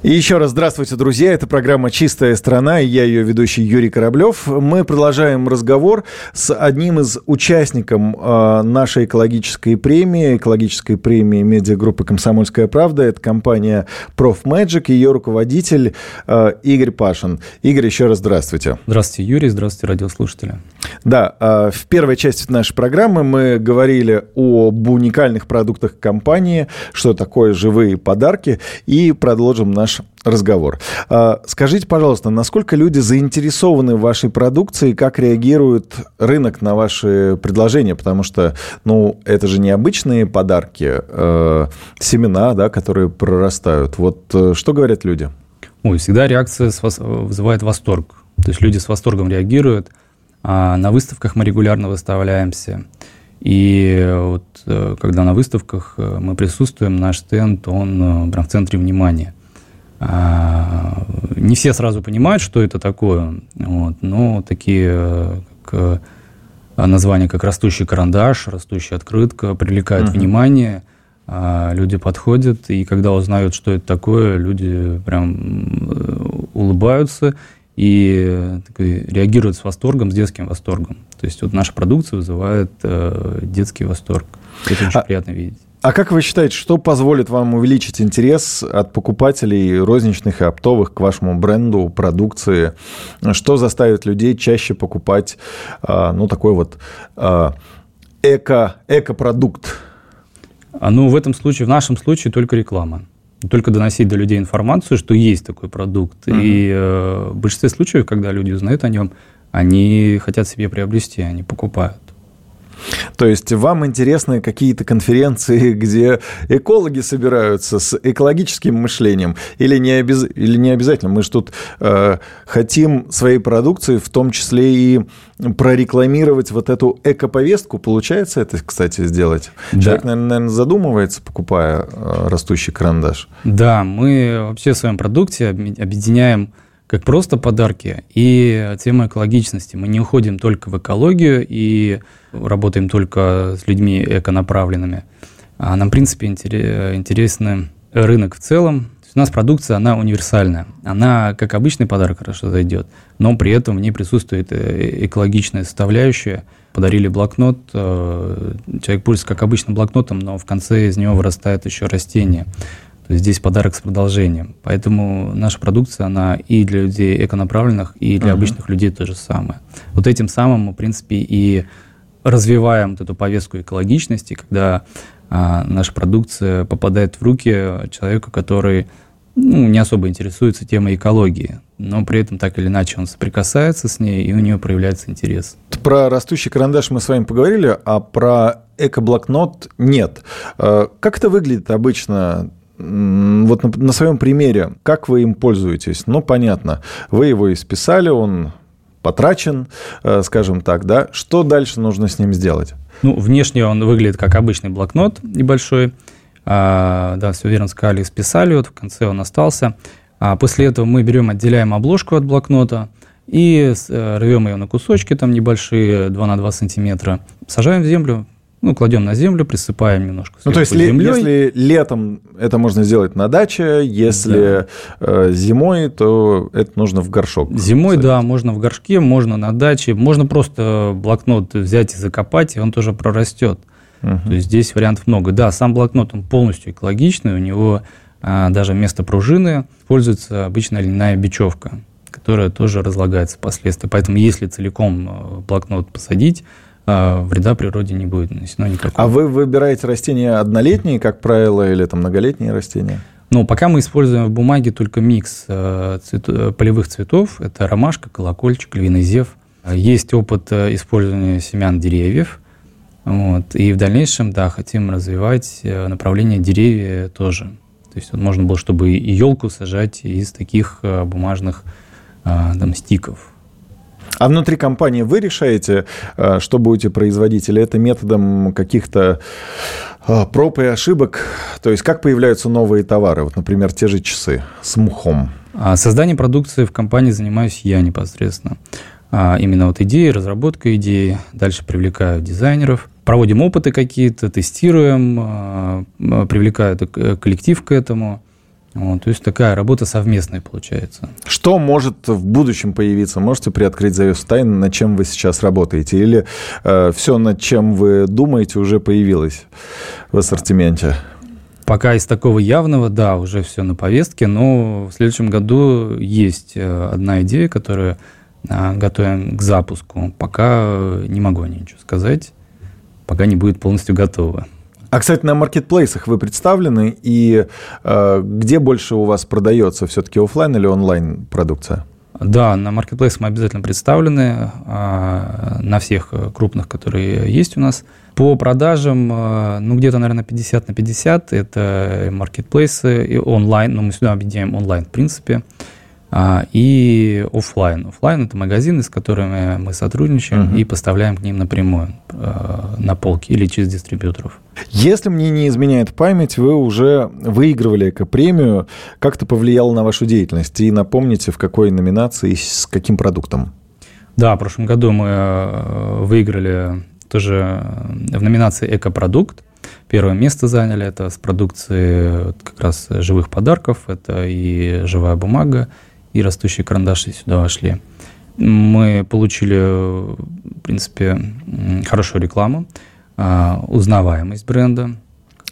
И еще раз здравствуйте, друзья. Это программа «Чистая страна» и я ее ведущий Юрий Кораблев. Мы продолжаем разговор с одним из участников э, нашей экологической премии, экологической премии медиагруппы «Комсомольская правда». Это компания «Профмэджик», ее руководитель э, Игорь Пашин. Игорь, еще раз здравствуйте. Здравствуйте, Юрий. Здравствуйте, радиослушатели. Да, э, в первой части нашей программы мы говорили об уникальных продуктах компании, что такое живые подарки, и продолжим наш наш разговор. А, скажите, пожалуйста, насколько люди заинтересованы в вашей продукции, как реагирует рынок на ваши предложения? Потому что, ну, это же не обычные подарки, э, семена, да, которые прорастают. Вот э, что говорят люди? Ой, всегда реакция вызывает восторг. То есть люди с восторгом реагируют. А на выставках мы регулярно выставляемся. И вот э, когда на выставках мы присутствуем, наш стенд, он прям в центре внимания. А, не все сразу понимают, что это такое, вот, но такие как, э, названия, как растущий карандаш, растущая открытка, привлекают uh-huh. внимание. А, люди подходят, и когда узнают, что это такое, люди прям э, улыбаются и такой, реагируют с восторгом, с детским восторгом. То есть вот наша продукция вызывает э, детский восторг. Это очень а, приятно видеть. А как вы считаете, что позволит вам увеличить интерес от покупателей розничных и оптовых к вашему бренду, продукции? Что заставит людей чаще покупать, а, ну, такой вот а, эко, эко-продукт? А, ну, в этом случае, в нашем случае только реклама. Только доносить до людей информацию, что есть такой продукт. Uh-huh. И э, в большинстве случаев, когда люди узнают о нем, они хотят себе приобрести, они покупают. То есть вам интересны какие-то конференции, где экологи собираются с экологическим мышлением, или не, обяз... или не обязательно? Мы же тут э, хотим своей продукции в том числе и прорекламировать вот эту эко-повестку. Получается это, кстати, сделать? Да. Человек, наверное, задумывается, покупая э, растущий карандаш. Да, мы вообще в своем продукте объединяем как просто подарки и тема экологичности. Мы не уходим только в экологию и работаем только с людьми эконаправленными. А нам, в принципе, интересен рынок в целом. У нас продукция, она универсальная. Она, как обычный подарок, хорошо зайдет, но при этом в ней присутствует э, экологичная составляющая. Подарили блокнот, э, человек пользуется как обычным блокнотом, но в конце из него вырастает еще растение. То есть здесь подарок с продолжением. Поэтому наша продукция, она и для людей эконаправленных, и для uh-huh. обычных людей то же самое. Вот этим самым мы, в принципе, и развиваем вот эту повестку экологичности, когда а, наша продукция попадает в руки человека, который ну, не особо интересуется темой экологии, но при этом так или иначе он соприкасается с ней, и у него проявляется интерес. Про растущий карандаш мы с вами поговорили, а про эко-блокнот нет. А, как это выглядит обычно? Вот на, на своем примере, как вы им пользуетесь? Ну, понятно, вы его исписали, он потрачен, э, скажем так, да? Что дальше нужно с ним сделать? Ну, внешне он выглядит как обычный блокнот небольшой. А, да, все верно сказали, списали, вот в конце он остался. А после этого мы берем, отделяем обложку от блокнота и э, рвем ее на кусочки, там небольшие, 2 на 2 сантиметра, сажаем в землю, ну, кладем на землю, присыпаем немножко. Ну, то есть, землей. если летом это можно сделать на даче, если да. э, зимой, то это нужно в горшок. Зимой, посадить. да, можно в горшке, можно на даче, можно просто блокнот взять и закопать, и он тоже прорастет. Угу. То есть здесь вариантов много. Да, сам блокнот он полностью экологичный, у него а, даже вместо пружины используется обычная льняная бечевка, которая тоже разлагается впоследствии. Поэтому если целиком э, блокнот посадить, а, вреда природе не будет нанесено никакого. А вы выбираете растения однолетние, как правило, или там многолетние растения? Ну, пока мы используем в бумаге только микс э, цвет, э, полевых цветов. Это ромашка, колокольчик, львиный зев. Есть опыт э, использования семян деревьев. Вот. И в дальнейшем, да, хотим развивать направление деревья тоже. То есть вот можно было, чтобы и елку сажать из таких бумажных там, стиков. А внутри компании вы решаете, э, что будете производить, или это методом каких-то э, проб и ошибок? То есть как появляются новые товары? Вот, например, те же часы с мухом. А созданием продукции в компании занимаюсь я непосредственно. а, именно вот идеи, разработка идеи. Дальше привлекаю дизайнеров, проводим опыты какие-то, тестируем, а, привлекаю коллектив к этому. Вот, то есть такая работа совместная получается. Что может в будущем появиться? Можете приоткрыть завесу тайны, над чем вы сейчас работаете? Или э, все, над чем вы думаете, уже появилось в ассортименте? Пока из такого явного, да, уже все на повестке, но в следующем году есть э, одна идея, которую э, готовим к запуску. Пока не могу о ней ничего сказать, пока не будет полностью готова. А, кстати, на маркетплейсах вы представлены, и э, где больше у вас продается все-таки офлайн или онлайн продукция? Да, на маркетплейсах мы обязательно представлены, э, на всех крупных, которые есть у нас. По продажам, э, ну, где-то, наверное, 50 на 50, это маркетплейсы и онлайн, но ну, мы сюда объединяем онлайн, в принципе. И офлайн. Офлайн это магазины, с которыми мы сотрудничаем uh-huh. и поставляем к ним напрямую э, на полки или через дистрибьюторов. Если мне не изменяет память, вы уже выигрывали эко-премию. Как это повлияло на вашу деятельность? И напомните, в какой номинации и с каким продуктом? Да, в прошлом году мы э, выиграли тоже в номинации «Экопродукт». Первое место заняли это с продукции как раз живых подарков. Это и живая бумага, и растущие карандаши сюда вошли. Мы получили, в принципе, хорошую рекламу, а, узнаваемость бренда.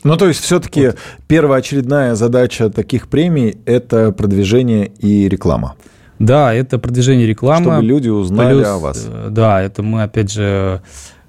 Ну, то есть, все-таки вот. первоочередная задача таких премий – это продвижение и реклама. Да, это продвижение рекламы. Чтобы люди узнали плюс, о вас. Э, да, это мы, опять же,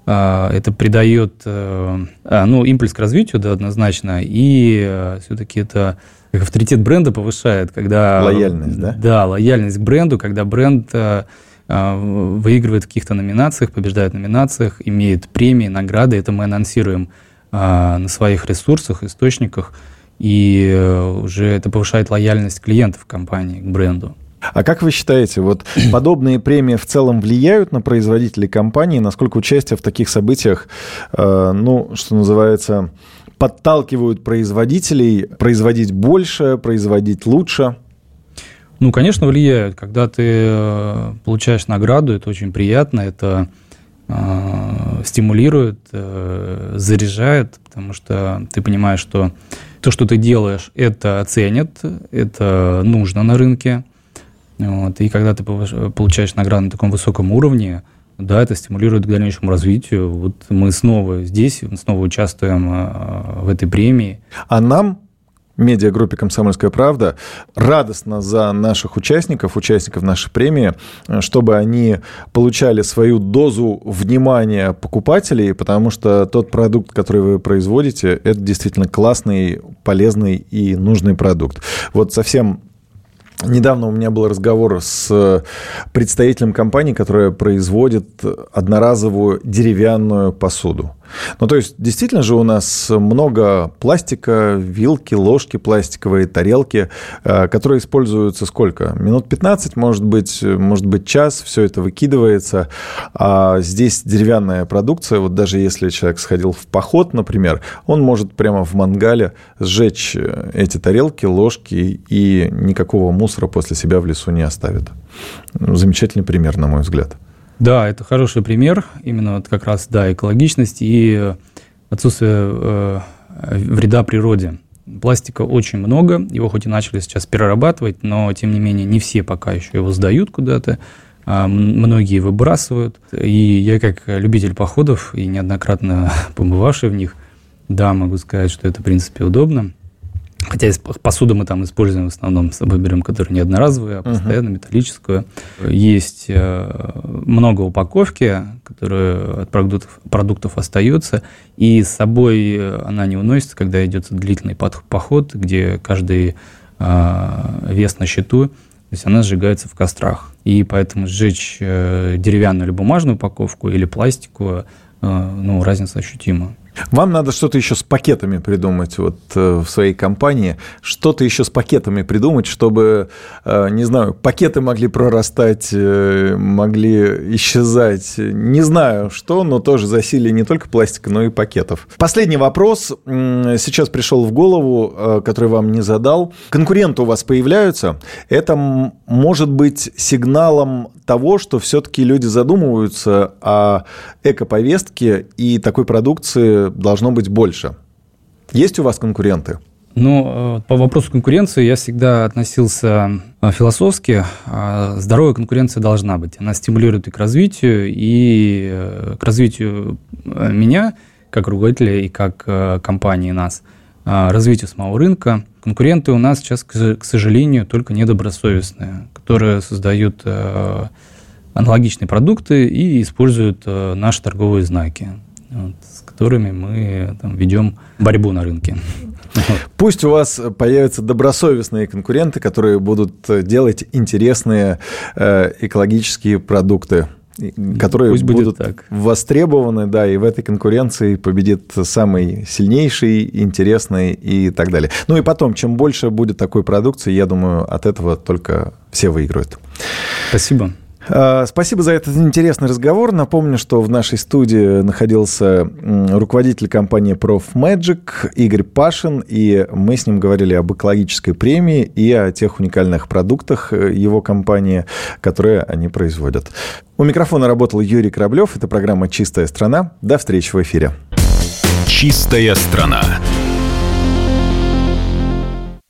а, это придает э, ну, импульс к развитию, да, однозначно, и э, все-таки это как авторитет бренда повышает, когда... Лояльность, да? Да, лояльность к бренду, когда бренд э, выигрывает в каких-то номинациях, побеждает в номинациях, имеет премии, награды. Это мы анонсируем на своих ресурсах, источниках, и уже это повышает лояльность клиентов компании к бренду. А как вы считаете, вот подобные премии в целом влияют на производителей компании? Насколько участие в таких событиях, э, ну, что называется, подталкивают производителей производить больше, производить лучше? Ну, конечно, влияют. Когда ты э, получаешь награду, это очень приятно, это э, стимулирует, э, заряжает, потому что ты понимаешь, что то, что ты делаешь, это ценят, это нужно на рынке. Вот. И когда ты получаешь награду на таком высоком уровне, да, это стимулирует к дальнейшему развитию. Вот мы снова здесь, снова участвуем а, в этой премии. А нам медиагруппе «Комсомольская правда». Радостно за наших участников, участников нашей премии, чтобы они получали свою дозу внимания покупателей, потому что тот продукт, который вы производите, это действительно классный, полезный и нужный продукт. Вот совсем Недавно у меня был разговор с э, представителем компании, которая производит одноразовую деревянную посуду. Ну, то есть, действительно же у нас много пластика, вилки, ложки пластиковые, тарелки, э, которые используются сколько? Минут 15, может быть, может быть, час, все это выкидывается. А здесь деревянная продукция, вот даже если человек сходил в поход, например, он может прямо в мангале сжечь э, эти тарелки, ложки и никакого мусора после себя в лесу не оставит. Замечательный пример, на мой взгляд. Да, это хороший пример, именно вот как раз, да, экологичность и отсутствие э, вреда природе. Пластика очень много, его хоть и начали сейчас перерабатывать, но, тем не менее, не все пока еще его сдают куда-то, а многие выбрасывают. И я, как любитель походов и неоднократно побывавший в них, да, могу сказать, что это, в принципе, удобно. Хотя посуду мы там используем в основном, с собой берем, которая не одноразовая, а постоянно uh-huh. металлическую. Есть э, много упаковки, которые от продуктов, продуктов остается, и с собой она не уносится, когда идет длительный поход, где каждый э, вес на счету, то есть она сжигается в кострах. И поэтому сжечь э, деревянную или бумажную упаковку или пластиковую, ну, разница ощутима. Вам надо что-то еще с пакетами придумать вот э, в своей компании, что-то еще с пакетами придумать, чтобы, э, не знаю, пакеты могли прорастать, э, могли исчезать, не знаю что, но тоже засилие не только пластика, но и пакетов. Последний вопрос сейчас пришел в голову, который вам не задал. Конкуренты у вас появляются. Это может быть сигналом того, что все-таки люди задумываются о экоповестке и такой продукции должно быть больше. Есть у вас конкуренты? Ну, э, по вопросу конкуренции я всегда относился э, философски. А здоровая конкуренция должна быть. Она стимулирует и к развитию, и э, к развитию меня, как руководителя, и как компании нас, развитию самого рынка. Конкуренты у нас сейчас, к сожалению, только недобросовестные, которые создают аналогичные продукты и используют наши торговые знаки. Которыми мы там, ведем борьбу на рынке. Пусть у вас появятся добросовестные конкуренты, которые будут делать интересные э, экологические продукты которые Пусть будут так. востребованы, да, и в этой конкуренции победит самый сильнейший, интересный и так далее. Ну и потом, чем больше будет такой продукции, я думаю, от этого только все выиграют. Спасибо. А, спасибо за этот интересный разговор. Напомню, что в нашей студии находился руководитель компании ProfMagic Игорь Пашин, и мы с ним говорили об экологической премии и о тех уникальных продуктах э, его компании, которые они производят. У микрофона работал Юрий Кораблев. Это программа «Чистая страна». До встречи в эфире. «Чистая страна».